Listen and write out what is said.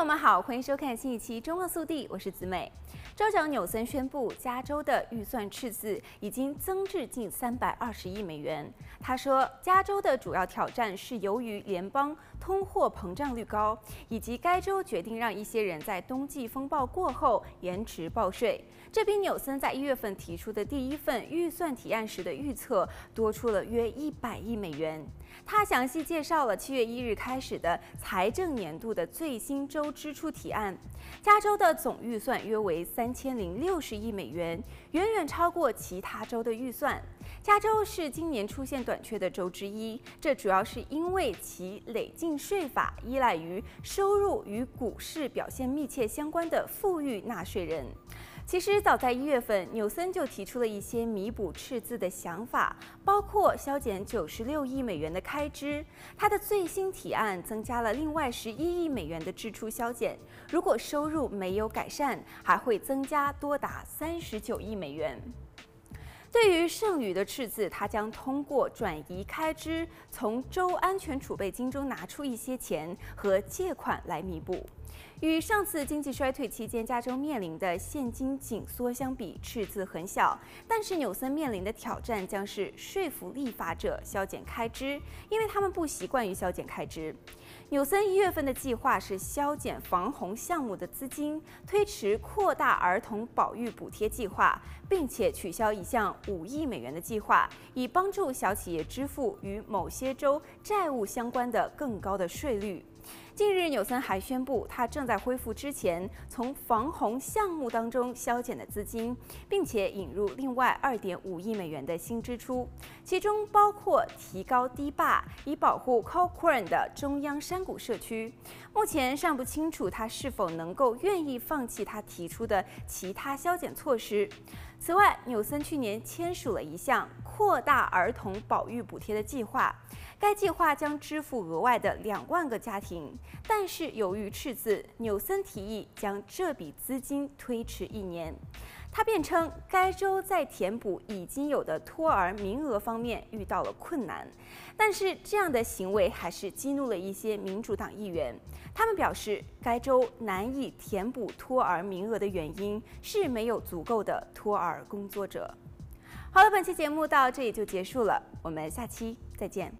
朋友们好，欢迎收看新一期《中望速递》，我是子美。州长纽森宣布，加州的预算赤字已经增至近三百二十亿美元。他说，加州的主要挑战是由于联邦通货膨胀率高，以及该州决定让一些人在冬季风暴过后延迟报税。这比纽森在一月份提出的第一份预算提案时的预测多出了约一百亿美元。他详细介绍了七月一日开始的财政年度的最新州支出提案。加州的总预算约为三千零六十亿美元，远远超过其他州的预算。加州是今年出现短缺的州之一，这主要是因为其累进税法依赖于收入与股市表现密切相关的富裕纳税人。其实早在一月份，纽森就提出了一些弥补赤字的想法，包括削减九十六亿美元的开支。他的最新提案增加了另外十一亿美元的支出削减，如果收入没有改善，还会增加多达三十九亿美元。对于剩余的赤字，他将通过转移开支，从州安全储备金中拿出一些钱和借款来弥补。与上次经济衰退期间加州面临的现金紧缩相比，赤字很小。但是纽森面临的挑战将是说服立法者削减开支，因为他们不习惯于削减开支。纽森一月份的计划是削减防洪项目的资金，推迟扩大儿童保育补贴计划，并且取消一项五亿美元的计划，以帮助小企业支付与某些州债务相关的更高的税率。近日，纽森还宣布，他正在恢复之前从防洪项目当中削减的资金，并且引入另外二点五亿美元的新支出，其中包括提高堤坝，以保护 Corcoran 的中央山谷社区。目前尚不清楚他是否能够愿意放弃他提出的其他削减措施。此外，纽森去年签署了一项扩大儿童保育补贴的计划。该计划将支付额外的两万个家庭，但是由于赤字，纽森提议将这笔资金推迟一年。他辩称，该州在填补已经有的托儿名额方面遇到了困难，但是这样的行为还是激怒了一些民主党议员。他们表示，该州难以填补托儿名额的原因是没有足够的托儿工作者。好了，本期节目到这里就结束了，我们下期再见。